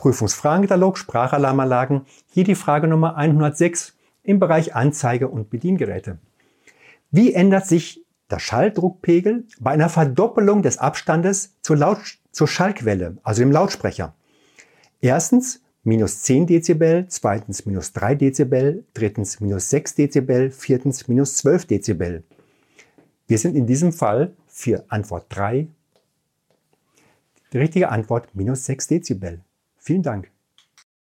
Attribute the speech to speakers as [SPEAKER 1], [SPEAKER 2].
[SPEAKER 1] Prüfungsfragenkatalog Sprachalarmanlagen, hier die Frage Nummer 106 im Bereich Anzeige und Bediengeräte. Wie ändert sich der Schalldruckpegel bei einer Verdoppelung des Abstandes zur, Laut zur Schallquelle, also dem Lautsprecher? Erstens minus 10 Dezibel, zweitens minus 3 Dezibel, drittens minus 6 Dezibel, viertens minus 12 Dezibel. Wir sind in diesem Fall für Antwort 3. Die richtige Antwort minus 6 Dezibel. Vielen Dank.